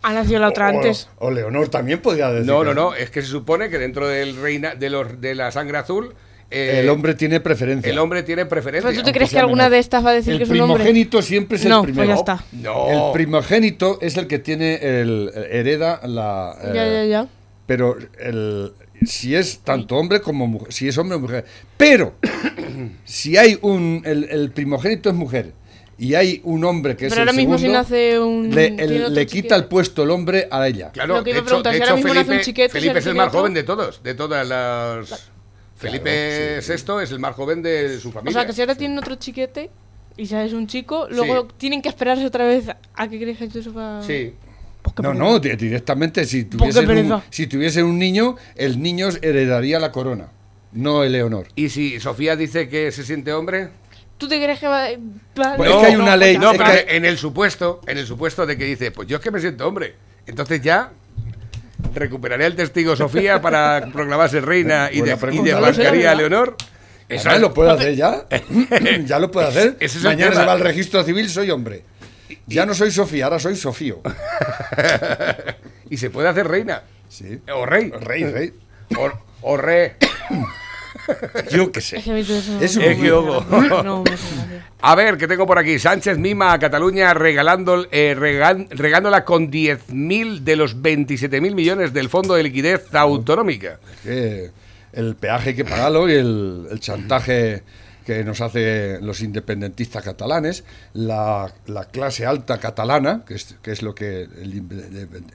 Ha nacido la otra O- antes. O, Leonor también podría decir. No, no, no. Es que se supone que dentro del reina, de, los, de la sangre azul... eh, El hombre tiene preferencia. el hombre tiene preferencia. ¿Pero tú te crees que alguna menor. de estas va a decir el que es un hombre? primogénito siempre es No, el pues primero. ya está. No. El primogénito es el que tiene el hereda la eh, Ya, ya, ya. pero el si es tanto hombre como mujer, si es hombre o mujer. Pero si hay un el, el primogénito es mujer y hay un hombre que es Pero el ahora mismo si nace un... le, el- le quita el puesto el hombre a ella. Claro, de hecho, hecho, un Felipe, chiquete, Felipe si es el más joven de todos, de todas las... Felipe VI es el más joven de su O familia. sea, que si ahora tienen otro chiquete y ya es un chico, luego Sí. tienen que esperarse otra vez a que crezca eso para... Sí. No, no, di- directamente si tuviesen, un, si tuviesen un niño, el niño heredaría la corona, no el Leonor. ¿Y si Sofía dice que se siente hombre? ¿Tú te crees que va, va- Pues es que hay una ley- No, es pero que- en el supuesto, en el supuesto de que dice, pues yo es que me siento hombre. Entonces ya recuperaré al testigo Sofía para proclamarse reina y, de, y desbancaría a Leonor. Eso lo puede hacer ya. ya lo puede hacer. Ese es el Mañana se va al registro civil, soy hombre. Ya no soy Sofía, ahora soy Sofío. y se puede hacer reina. Sí. O rey. Rey, rey. O, o re. Yo qué sé. Es que. Es un-. No. A ver, ¿qué tengo por aquí? Sánchez mima a Cataluña regalando, eh, regal- regándola con 10.000 de los 27.000 millones del Fondo de Liquidez Autonómica. que el peaje hay que pagarlo y el, el chantaje que nos hace los independentistas catalanes, la, la clase alta catalana, que es, que es lo que el,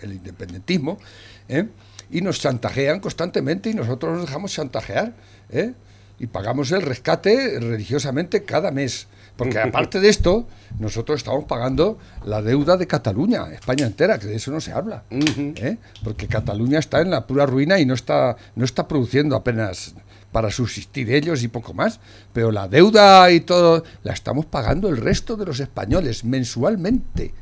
el independentismo, ¿eh? y nos chantajean constantemente y nosotros nos dejamos chantajear ¿eh? y pagamos el rescate religiosamente cada mes. Porque aparte de esto, nosotros estamos pagando la deuda de Cataluña, España entera, que de eso no se habla. ¿eh? Porque Cataluña está en la pura ruina y no está, no está produciendo apenas para subsistir ellos y poco más. Pero la deuda y todo la estamos pagando el resto de los españoles mensualmente.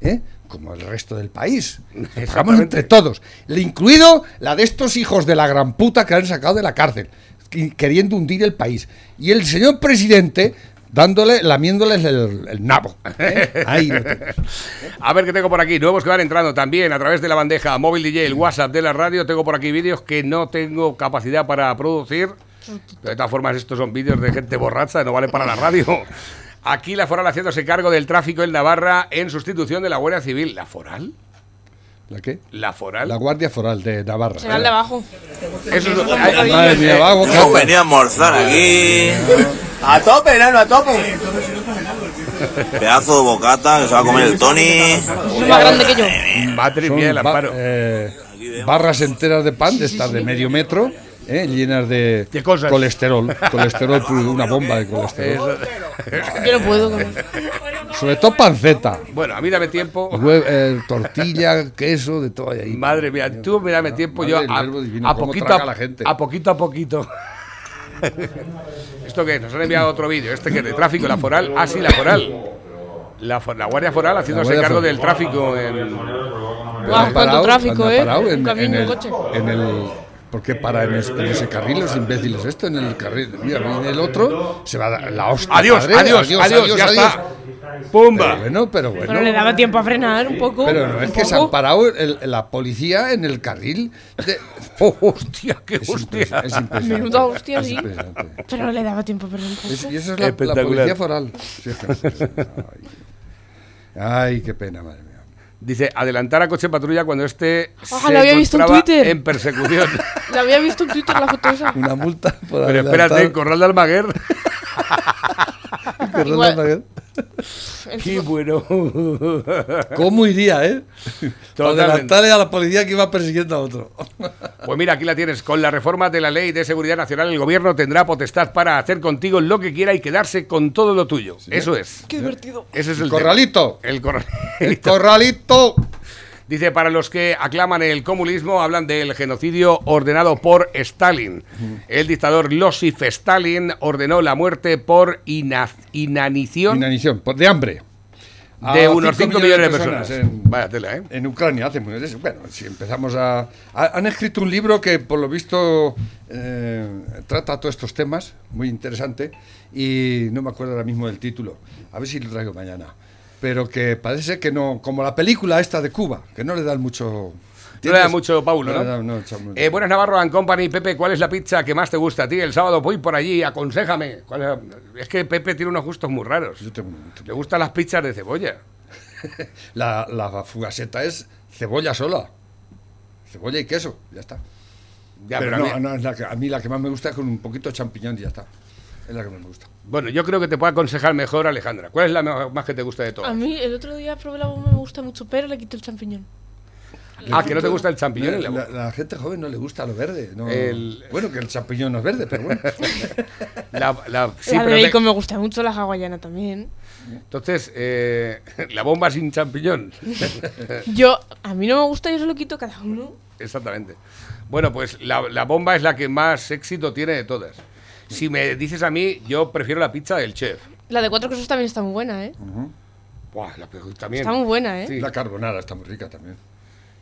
¿eh? Como el resto del país. Pagamos entre todos. Incluido la de estos hijos de la gran puta que han sacado de la cárcel, queriendo hundir el país. Y el señor presidente dándole, lamiéndoles el, nabo. Ahí lo. A ver qué tengo por aquí. Nuevos que van entrando también a través de la bandeja móvil DJ, el WhatsApp de la radio. Tengo por aquí vídeos que no tengo capacidad para producir. De todas formas, estos son vídeos de gente borracha, no vale para la radio. Aquí la Foral haciéndose cargo del tráfico en Navarra en sustitución de la Guardia Civil. ¿La Foral? ¿La qué? ¿La Foral? La Guardia Foral de Navarra. Será el de abajo. Eso es lo- Madre mía, va a bocar- Hemos venido a almorzar aquí. A tope, nano, a tope. Pedazo de bocata que se va a comer el Tony. Es más grande que yo. Madre mía, el ba- amparo. eh, barras enteras de pan de estas de medio metro, eh, llenas de, De cosas. colesterol. Colesterol, una bomba de colesterol. Yo no puedo. con- Sobre todo panceta. Bueno, a mí dame tiempo. hue- eh, tortilla, queso, de todo ahí. Madre mía, tú me dame tiempo Madre yo a, divino, a poquito a, la gente. a poquito a poquito. ¿Esto qué? Nos han enviado otro vídeo. Este que es de tráfico, la foral. Ah, sí, la foral. La, la Guardia Foral haciéndose Guardia cargo del tráfico en... Guau, cuánto tráfico, anda ¿eh? parado Un en, en el, coche. en el porque para en, es- en ese carril los imbéciles esto en el carril mira viene el otro se va a dar la hostia Adiós, padre, adiós, adiós, ya está. Pero ¡Pumba! bueno pero bueno Pero le daba tiempo a frenar un poco. pero no es que se han parado el- la policía en el carril de- Oh, hostia, qué es, hostia. es impresionante Menuda hostia, sí. Pero le daba tiempo a frenar un poco. Es- y eso es la, policía foral Sí, es que- ay. Ay, qué pena madre mía Dice, adelantar a coche patrulla cuando este Ah, lo había visto en encontraba Twitter. en persecución. La había visto en Twitter la foto esa. una multa por Pero espérate, Corral de Almaguer. Igual- Qué bueno. ¿Cómo iría, eh? Para adelantarle a la policía que iba persiguiendo a otro. Pues mira, aquí la tienes. Con la reforma de la Ley de Seguridad Nacional, el gobierno tendrá potestad para hacer contigo lo que quiera y quedarse con todo lo tuyo. Eso es. Qué divertido. Ese es el Corralito. tema. El corralito. El corralito. Dice, para los que aclaman el comunismo, hablan del genocidio ordenado por Stalin. El dictador Losif Stalin ordenó la muerte por ina- inanición Inanición, por- de hambre. de unos cinco 5 millones de personas. En, Vaya tela, ¿eh? en Ucrania hace muy Bueno, si empezamos a, a- Han escrito un libro que, por lo visto, eh, trata todos estos temas, muy interesante, y no me acuerdo ahora mismo del título. A ver si lo traigo mañana. Pero que parece que no. Como la película esta de Cuba, que no le dan mucho. No le da mucho Paulo, No ¿no? no, Eh, buenas Navarro and Company, Pepe, ¿cuál es la pizza que más te gusta a ti? El sábado voy por allí, aconsejame. ¿Cuál es, que Pepe tiene unos gustos muy raros. Yo tengo- Le gustan las pizzas de cebolla. La, la fugaseta es cebolla sola. Cebolla y queso, ya está. Ya, pero pero a mí- no, la que- a mí la que más me gusta es con un poquito de champiñón y ya está. Es la que más me gusta. Bueno, yo creo que te puede aconsejar mejor Alejandra. ¿Cuál es la más que te gusta de todas? A mí el otro día probé la bomba, me gusta mucho, pero le quito el champiñón. Ah, que no te gusta el champiñón en la la, la gente joven no le gusta lo verde. no- El- Bueno, que el champiñón no es verde, pero bueno. La, la- sí, la pero de te- me gusta mucho, la hawaiana también. Entonces, eh, la bomba sin champiñón. Yo, a mí no me gusta, yo se lo quito cada uno. Exactamente. Bueno, pues la, la bomba es la que más éxito tiene de todas. Si me dices a mí, yo prefiero la pizza del chef. La de cuatro quesos también está muy buena, ¿eh? Buah, la, también. Está muy buena, ¿eh? Sí. La carbonara está muy rica también.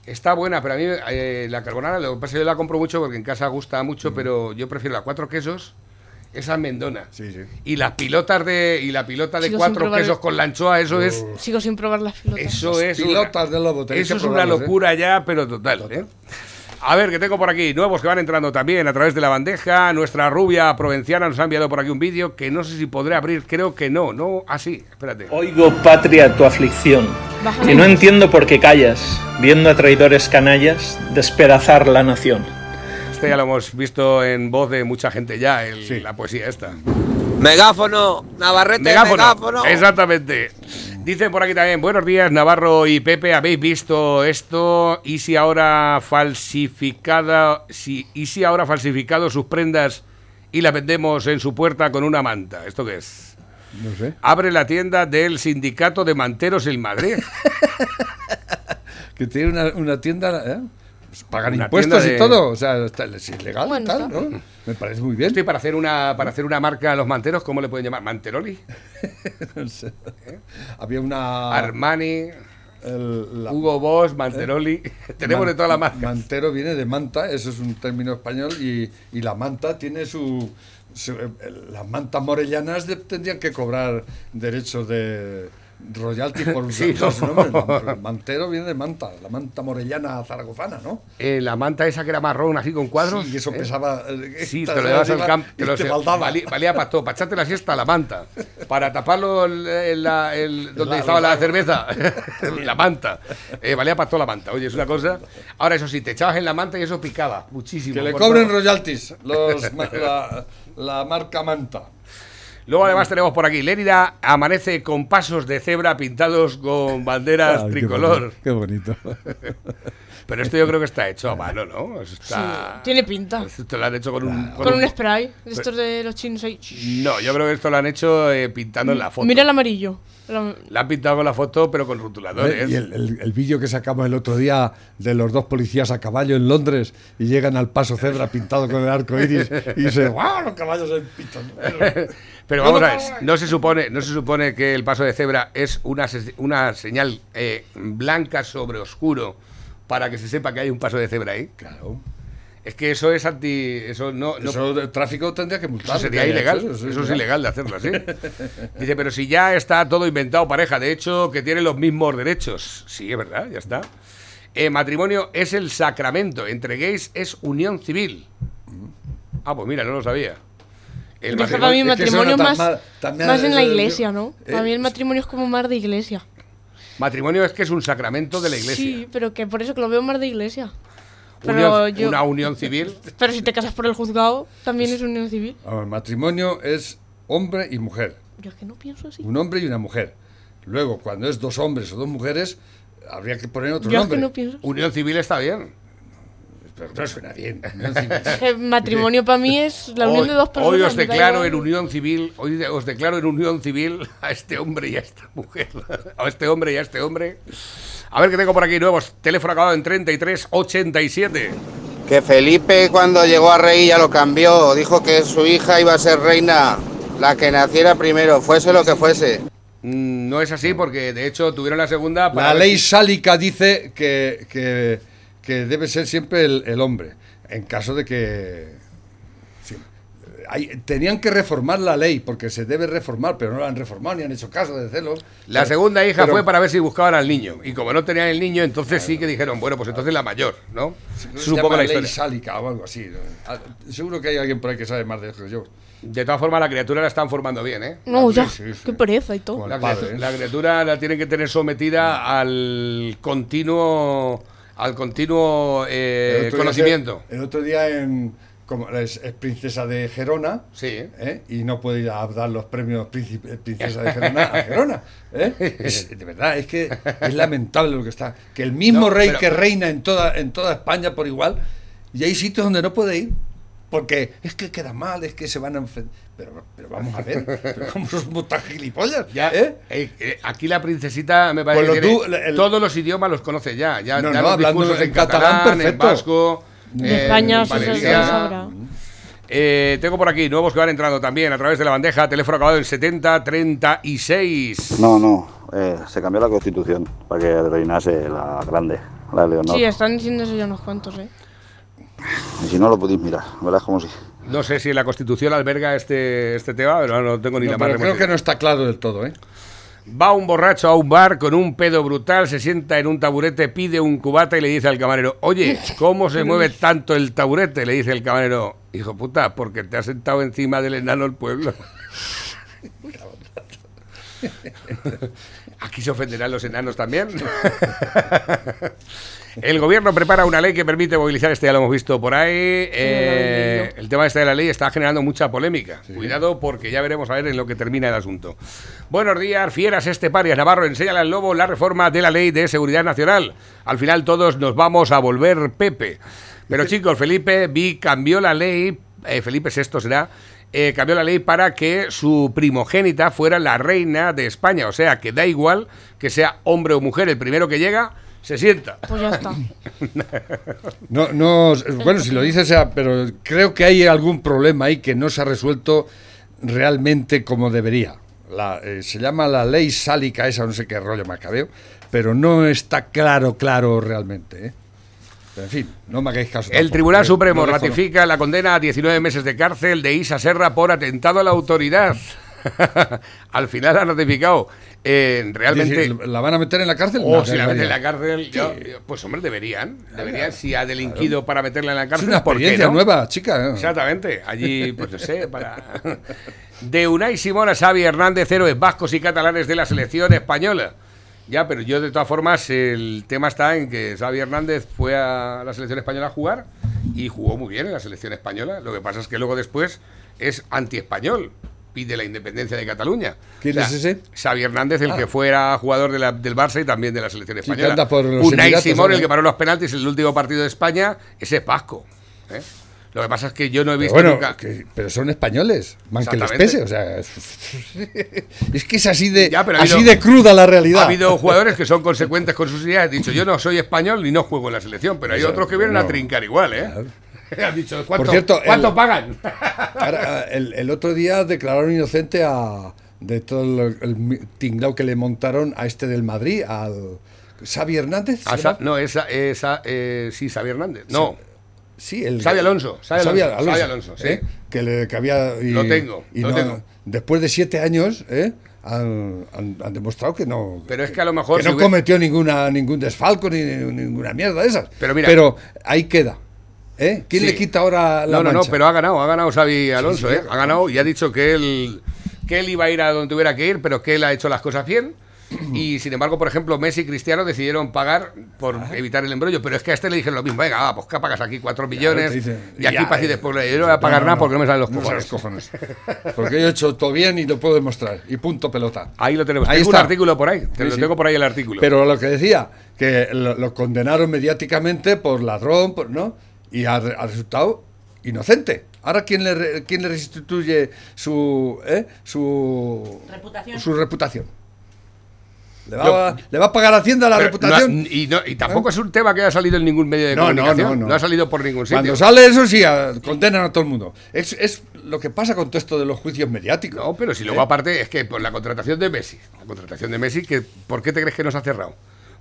Está buena, pero a mí eh, la carbonara, lo que pasa es que yo la compro mucho porque en casa gusta mucho, pero yo prefiero la cuatro quesos, esa mendona. Sí, sí. Y las pilotas de y la pilota de Sigo sin cuatro probar quesos el- con la anchoa, eso es Sigo sin probar las pilotas. eso es pilotas una, de lobo, tenéis Eso que es una probarlas, ¿eh? locura ya, pero total, ¿eh? A ver, que tengo por aquí nuevos que van entrando también a través de la bandeja. Nuestra rubia provinciana nos ha enviado por aquí un vídeo que no sé si podré abrir, creo que no, no, así, espérate. Oigo, patria, tu aflicción, y no entiendo por qué callas, viendo a traidores canallas despedazar la nación. Este ya lo hemos visto en voz de mucha gente ya, el- la poesía esta. Megáfono, Navarrete, Megáfono. megáfono. Exactamente. Dice por aquí también, buenos días Navarro y Pepe, ¿habéis visto esto? ¿Y si ahora falsificada, si, y si ahora falsificado sus prendas y las vendemos en su puerta con una manta? ¿Esto qué es? No sé. Abre la tienda del sindicato de manteros en Madrid. Que tiene una, una tienda. ¿eh? Pues pagan Una impuestos y todo. O sea, está- es ilegal Bueno, tal. ¿no? Me parece muy bien. Estoy para hacer una para hacer una marca a los manteros, ¿cómo le pueden llamar? ¿Manteroli? No sé. Había una. Armani, el- la- Hugo Boss, Manteroli. Tenemos de todas las marcas. Mantero viene de manta, eso es un término español, y, y la manta tiene su. su- eh, las mantas morellanas de- tendrían que cobrar derechos de royalty por Sí, su no. nombre. El mantero viene de manta, la manta morellana zaragozana, ¿no? Eh, la manta esa que era marrón, así con cuadros. Sí, y eso ¿eh? pesaba. eh, Sí, te lo llevas al campo. Te lo te valía, valía para todo, para echarte la siesta la manta. Para taparlo el, el- el- donde La- estaba la la- cerveza, la manta. Eh, valía para toda la manta. Oye, es una cosa. Ahora, eso sí, te echabas en la manta y eso picaba muchísimo. Que le cobren todo. royalties los, la, la marca manta. Luego, además, tenemos por aquí: Lérida amanece con pasos de cebra pintados con banderas qué tricolor. bonito, Qué bonito. Pero esto yo creo que está hecho a mano, ¿no? Eso está. Sí, tiene pinta. Esto lo han hecho con un. Con un spray, de estos de los chinos ahí. No, yo creo que esto lo han hecho eh, pintando en la foto. Mira el amarillo. La- La han pintado con la foto, pero con rotuladores. Y el, el- el vídeo que sacamos el otro día de los dos policías a caballo en Londres y llegan al paso cebra pintado con el arco iris y dice, ¡guau! Los caballos en pitos. Pero vamos a ver, no se supone, no se supone que el paso de cebra es una, una señal eh, blanca sobre oscuro para que se sepa que hay un paso de cebra ahí. Claro. Es que eso es anti. Eso no. no Eso de tráfico tendría que multar. eso sería ilegal. hecho Eso, es ilegal de hacerlo así. Dice, pero si ya está todo inventado, pareja, de hecho, que tiene los mismos derechos. Sí, es verdad, ya está. Eh, matrimonio es el sacramento. Entre gays es unión civil. Ah, pues mira, no lo sabía. El Pero es que para mí el es que matrimonio suena más, más en la iglesia, ¿no? eh, Para mí el matrimonio es como más de iglesia. Matrimonio es que es un sacramento de la iglesia. Sí, pero que por eso que lo veo más de iglesia. Pero Unión- yo- Una unión civil. Pero si te casas por el juzgado, también es unión civil. El matrimonio es hombre y mujer. Yo es que no pienso así. Un hombre y una mujer. Luego, cuando es dos hombres o dos mujeres, habría que poner otro Yo es nombre. que no pienso. Unión civil está bien. Pero no suena bien. unión civil. El matrimonio para mí es la unión Hoy- de dos personas. Hoy os declaro en unión civil, hoy os declaro en unión civil a este hombre y a esta mujer. A este hombre y a este hombre. A ver qué tengo por aquí nuevos. Teléfono acabado en 3387. Que Felipe cuando llegó a rey ya lo cambió, dijo que su hija iba a ser reina, la que naciera primero, fuese lo que fuese. Mm, No es así porque de hecho tuvieron la segunda para La ley si- sálica dice que, que, que debe ser siempre el, el hombre, en caso de que... sí. Hay- tenían que reformar la ley, porque se debe reformar, pero no la han reformado ni han hecho caso de celos. La segunda hija Pero- fue para ver si buscaban al niño. Y como no tenían el niño, entonces sí que dijeron, bueno, pues entonces la mayor, ¿no? Poco la ley historia. sálica o algo así. ¿no? Ah, Seguro que hay alguien por ahí que sabe más de eso que yo. De todas formas, la criatura la están formando bien, ¿eh? No, ya. Sí, sí. Qué pereza y todo. La, padre, criatura, ¿eh? la criatura la tienen que tener sometida al continuo al continuo eh, El otro día conocimiento. el otro día en, como es, es princesa de Gerona Sí. ¿eh? y no puede ir a dar los premios príncipe- princesa de Gerona a Gerona. ¿eh? Es- de verdad, es que es lamentable lo que está. Que el mismo No, rey pero- que reina en toda, en toda España por igual, y hay sitios donde no puede ir. Porque es que queda mal, es que se van a enfrentar. Pero, pero vamos a ver, pero ¿cómo somos tan gilipollas? Ya, ¿eh? eh, eh, aquí la princesita me parece Pues que tú- el- todos los idiomas los conoce ya. Ya, No, ya no, los hablando discursos en catalán, en vasco, De en España sabrá. Eh, tengo por aquí nuevos que van entrando también a través de la bandeja. Teléfono acabado en 7036. No, no, eh, se cambió la constitución para que reinase la grande, la de Leonor. Sí, están diciendo eso ya unos cuantos, ¿eh? Y si no lo podéis mirar, verás como si. No sé si la Constitución alberga este, este tema, pero no tengo ni No, la más creo que no está claro del todo, ¿eh? Va un borracho a un bar con un pedo brutal, se sienta en un taburete, pide un cubata y le dice al camarero, oye, ¿cómo se mueve tanto el taburete? Le dice el camarero, hijo puta, porque te has sentado encima del enano del pueblo. Aquí se ofenderán los enanos también. El gobierno prepara una ley que permite movilizar, este ya lo hemos visto por ahí. Eh, el tema este de la ley está generando mucha polémica. Cuidado porque ya veremos a ver en lo que termina el asunto. Buenos días, fieras Esteparias. Navarro, enséñale al lobo la reforma de la ley de seguridad nacional. Al final todos nos vamos a volver Pepe. Pero chicos, Felipe vi cambió la ley, eh, Felipe VI será, eh, cambió la ley para que su primogénita fuera la reina de España. O sea, que da igual que sea hombre o mujer, el primero que llega se sienta. Pues ya está. No, no, bueno, si lo dices, sea, pero creo que hay algún problema ahí que no se ha resuelto realmente como debería. La, eh, se llama la ley sálica esa, no sé qué rollo macabeo, pero no está claro, claro realmente. ¿eh? En fin, no me hagáis caso. El Tribunal. Supremo ratifica la condena a 19 meses de cárcel de Isa Serra por atentado a la autoridad. Al final ha ratificado. Eh, realmente. ¿La van a meter en la cárcel? O No, si la meten en la cárcel, yo- pues hombre, deberían. Deberían, si ha delinquido para meterla en la Es cárcel. una ¿por qué experiencia no? nueva, chica. Exactamente. Allí, pues no sé, para. De Unai Simón a Xavi Hernández, héroes vascos y catalanes de la selección española. Ya, pero yo de todas formas, el tema está en que Xavi Hernández fue a la selección española a jugar y jugó muy bien en la selección española. Lo que pasa es que luego después es anti-español. Pide la independencia de Cataluña. ¿Quién es ese? Xavi Hernández, el Ah. que fuera jugador de la- del Barça y también de la selección española. los Unai Simón, el que paró los penaltis en el último partido de España, ese es vasco. ¿eh? Lo que pasa es que yo no he Pero visto bueno, nunca. que- pero son españoles, man que les pese. O sea, es, que es así de, Ya, pero ha así habido- de cruda la realidad. Ha habido jugadores que son consecuentes con sus ideas. Han dicho, yo no soy español ni no juego en la selección, pero hay Eso, otros que vienen no. a trincar igual, ¿eh? Han dicho, ¿cuánto, Por cierto, ¿cuánto el- pagan? Ahora, el, el otro día declararon inocente a de todo el, tinglao que le montaron a este del Madrid, al Xavi Hernández. ¿se A Sa- no, esa, esa, eh, sí, Xavi Hernández. No, Sí, el Xavi Alonso, Xavi Xavi Alonso, Xavi Alonso, sí. ¿eh? Que, le- que había. y- Lo tengo, y lo no- tengo. Después de siete años, ¿eh? Han, han- han demostrado que no. Pero es que a lo mejor que si no hubiera- cometió ninguna, ningún desfalco ni, ni ninguna mierda de esas. Pero mira- ahí queda. ¿eh? ¿Quién Sí. le quita ahora la No, no, no, pero ha ganado, ha ganado Xavi Alonso, sí, ¿eh? Ha ganado y ha dicho que él, que él iba a ir a donde tuviera que ir, pero que él ha hecho las cosas bien. Y sin embargo, por ejemplo, Messi y Cristiano decidieron pagar por evitar el embrollo, pero es que a este le dijeron lo mismo, venga, va, pues que pagas aquí cuatro millones te dicen, y aquí para y eh, después yo no voy a pagar no, nada no, porque no me salen los cojones. salen los cojones. Porque yo he hecho todo bien y lo puedo demostrar. Y punto pelota. Ahí lo tenemos. Ahí tengo un está. artículo por ahí, te Sí, lo sí. tengo por ahí el artículo. Pero lo que decía, que lo, lo condenaron mediáticamente por ladrón, por- ¿no? Y ha, re- ha resultado inocente. Ahora, ¿quién le, re- quién le restituye su, ¿eh? su Reputación. Su reputación. ¿Le va, a- ¿Le va a pagar Hacienda la reputación? no- y, no- y tampoco es un tema que haya salido en ningún medio de No, no, comunicación. no, no. ha salido por ningún sitio. Cuando sale eso, sí, a- condenan a todo el mundo. Es, es lo que pasa con todo esto de los juicios mediáticos. No, pero si luego aparte es que por la contratación de Messi, la contratación de Messi, que, ¿por qué te crees que no se ha cerrado?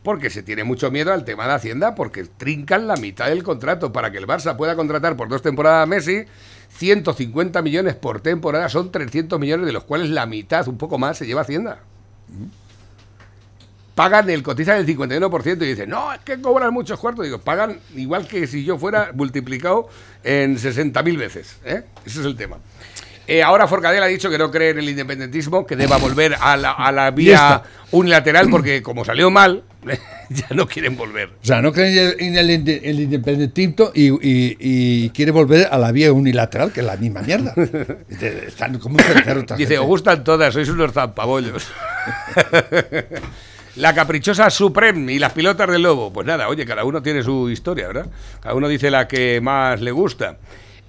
Porque se tiene mucho miedo al tema de Hacienda, porque trincan la mitad del contrato para que el Barça pueda contratar por dos temporadas a Messi. 150 millones por temporada son 300 millones, de los cuales la mitad, un poco más, se lleva Hacienda. Pagan el cotizan el 51% y dicen, no, es que cobran muchos cuartos. Digo, pagan igual que si yo fuera multiplicado en 60.000 veces. ¿eh? Ese es el tema. Eh, ahora Forcadell ha dicho que no cree en el independentismo, que deba volver a la, a la vía unilateral, porque como salió mal, ya no quieren volver. O sea, no creen en el, inde- el independentismo y, y- y quiere volver a la vía unilateral, que es la misma mierda. Están como un tercero. Dice, gente. os gustan todas, sois unos zampabollos. La caprichosa Supreme y las pilotas del lobo. Pues nada, oye, cada uno tiene su historia, ¿verdad? Cada uno dice la que más le gusta.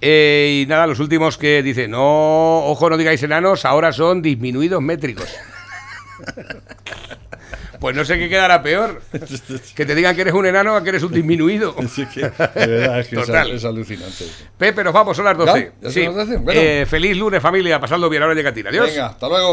Eh, y nada, los últimos que dice, no, ojo, no digáis enanos, ahora son disminuidos métricos. Pues no sé qué quedará peor. Que te digan que eres un enano o que eres un disminuido. Sí, que, de verdad, es que Total. es alucinante. Pepe, nos vamos, son las 12. ¿Ya? ¿Ya son las 12? Bueno. Eh, feliz lunes, familia. Pasadlo bien, ahora llega a ti. Adiós. Venga, hasta luego.